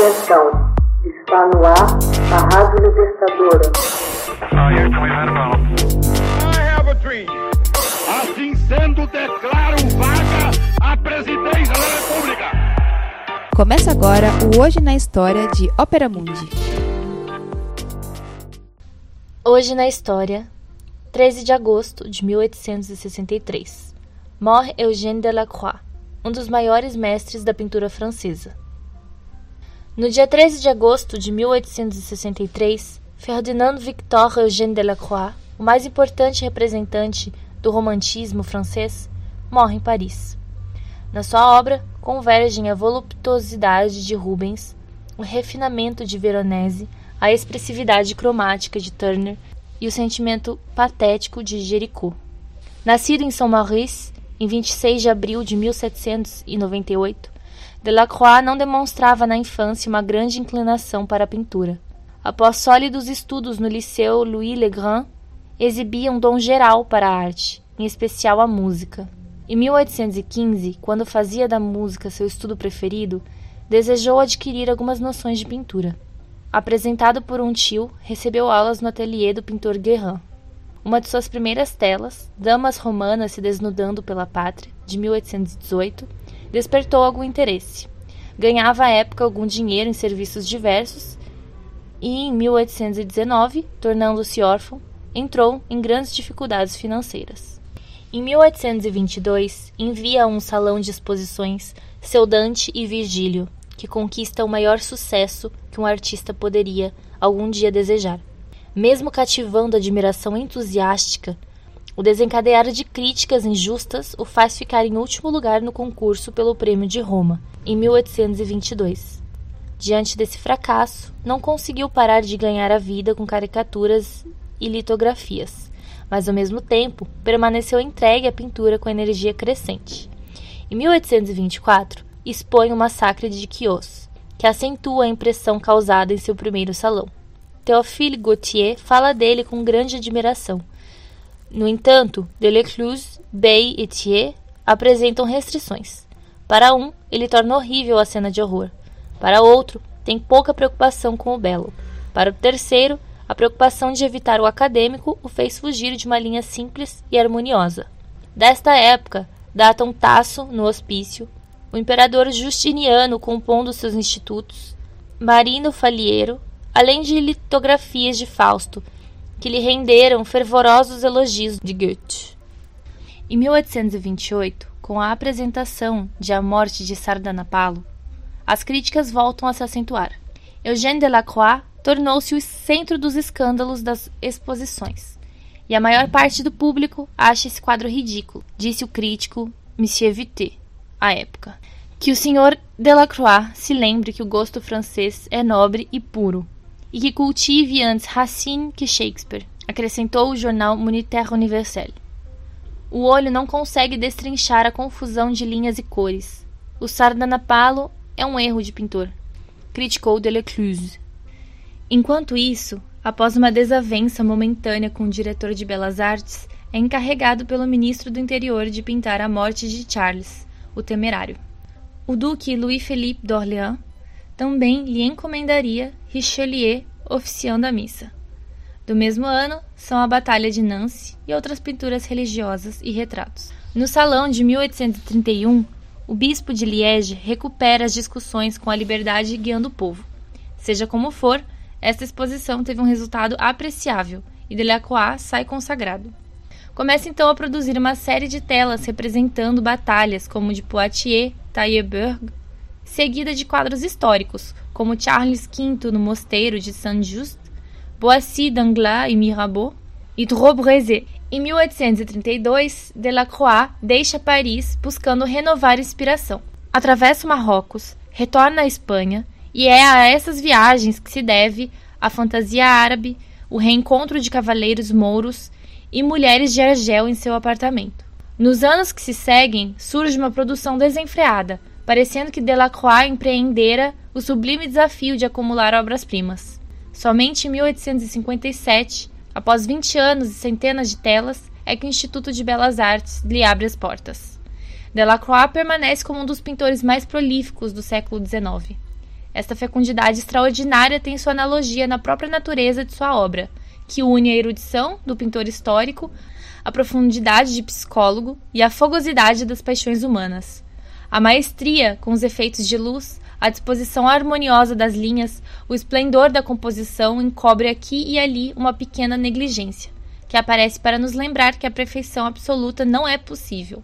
Atenção, está no ar a Rádio Libertadora. Assim sendo, declaro vaga a presidência da República. Começa agora o Hoje na História de Ópera Mundi. Hoje na História, 13 de agosto de 1863. Morre Eugène Delacroix, um dos maiores mestres da pintura francesa. No dia 13 de agosto de 1863, Ferdinand Victor Eugène Delacroix, o mais importante representante do romantismo francês, morre em Paris. Na sua obra convergem a voluptuosidade de Rubens, o refinamento de Veronese, a expressividade cromática de Turner e o sentimento patético de Géricault. Nascido em Saint-Maurice, em 26 de abril de 1798, Delacroix não demonstrava na infância uma grande inclinação para a pintura. Após sólidos estudos no Liceu Louis Le Grand, exibia um dom geral para a arte, em especial a música. Em 1815, quando fazia da música seu estudo preferido, desejou adquirir algumas noções de pintura. Apresentado por um tio, recebeu aulas no ateliê do pintor Guérin. Uma de suas primeiras telas, Damas Romanas se desnudando pela pátria, de 1818, despertou algum interesse. Ganhava à época algum dinheiro em serviços diversos e, em 1819, tornando-se órfão, entrou em grandes dificuldades financeiras. Em 1822, envia a um salão de exposições seu Dante e Virgílio, que conquista o maior sucesso que um artista poderia algum dia desejar. Mesmo cativando a admiração entusiástica, o desencadear de críticas injustas o faz ficar em último lugar no concurso pelo Prêmio de Roma, em 1822. Diante desse fracasso, não conseguiu parar de ganhar a vida com caricaturas e litografias, mas ao mesmo tempo permaneceu entregue à pintura com energia crescente. Em 1824, expõe o massacre de Chios, que acentua a impressão causada em seu primeiro salão. Théophile Gautier fala dele com grande admiração no entanto, Delecluse, Bey e Thiers apresentam restrições. Para um, ele torna horrível a cena de horror. Para outro, tem pouca preocupação com o belo. Para o terceiro, a preocupação de evitar o acadêmico o fez fugir de uma linha simples e harmoniosa. Desta época, datam Tasso, no Hospício, o imperador Justiniano compondo seus institutos, Marino Faliero, além de litografias de Fausto, que lhe renderam fervorosos elogios de Goethe. Em 1828, com a apresentação de A Morte de Sardanapalo, as críticas voltam a se acentuar. Eugène Delacroix tornou-se o centro dos escândalos das exposições, e a maior parte do público acha esse quadro ridículo, disse o crítico Monsieur Vité, à época. Que o Sr. Delacroix se lembre que o gosto francês é nobre e puro, e que cultive antes Racine que Shakespeare, acrescentou o jornal Moniteur Universel. O olho não consegue destrinchar a confusão de linhas e cores. O sardanapalo é um erro de pintor, criticou Delecluse. Enquanto isso, após uma desavença momentânea com o diretor de belas artes, é encarregado pelo ministro do interior de pintar a morte de Charles, o temerário. O duque Louis-Philippe d'Orléans também lhe encomendaria Richelieu oficiando a missa. Do mesmo ano são a Batalha de Nancy e outras pinturas religiosas e retratos. No Salão de 1831, o bispo de Liege recupera as discussões com a liberdade guiando o povo. Seja como for, esta exposição teve um resultado apreciável e Delacroix sai consagrado. Começa então a produzir uma série de telas representando batalhas como de Poitiers, Tailleberg seguida de quadros históricos, como Charles V no Mosteiro de Saint-Just, Boissy d'Anglas e Mirabeau, e Drobrezé. Em 1832, Delacroix deixa Paris buscando renovar inspiração. Atravessa o Marrocos, retorna à Espanha, e é a essas viagens que se deve a fantasia árabe, o reencontro de cavaleiros mouros e mulheres de Argel em seu apartamento. Nos anos que se seguem, surge uma produção desenfreada, parecendo que Delacroix empreendera o sublime desafio de acumular obras-primas. Somente em 1857, após 20 anos e centenas de telas, é que o Instituto de Belas Artes lhe abre as portas. Delacroix permanece como um dos pintores mais prolíficos do século XIX. Esta fecundidade extraordinária tem sua analogia na própria natureza de sua obra, que une a erudição do pintor histórico, a profundidade de psicólogo e a fogosidade das paixões humanas. A maestria com os efeitos de luz, a disposição harmoniosa das linhas, o esplendor da composição encobre aqui e ali uma pequena negligência, que aparece para nos lembrar que a perfeição absoluta não é possível.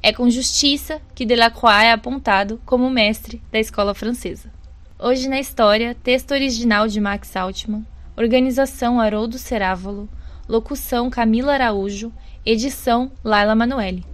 É com justiça que Delacroix é apontado como mestre da escola francesa. Hoje na história, texto original de Max Altman, organização Haroldo Cerávolo, locução Camila Araújo, edição Laila Manoeli.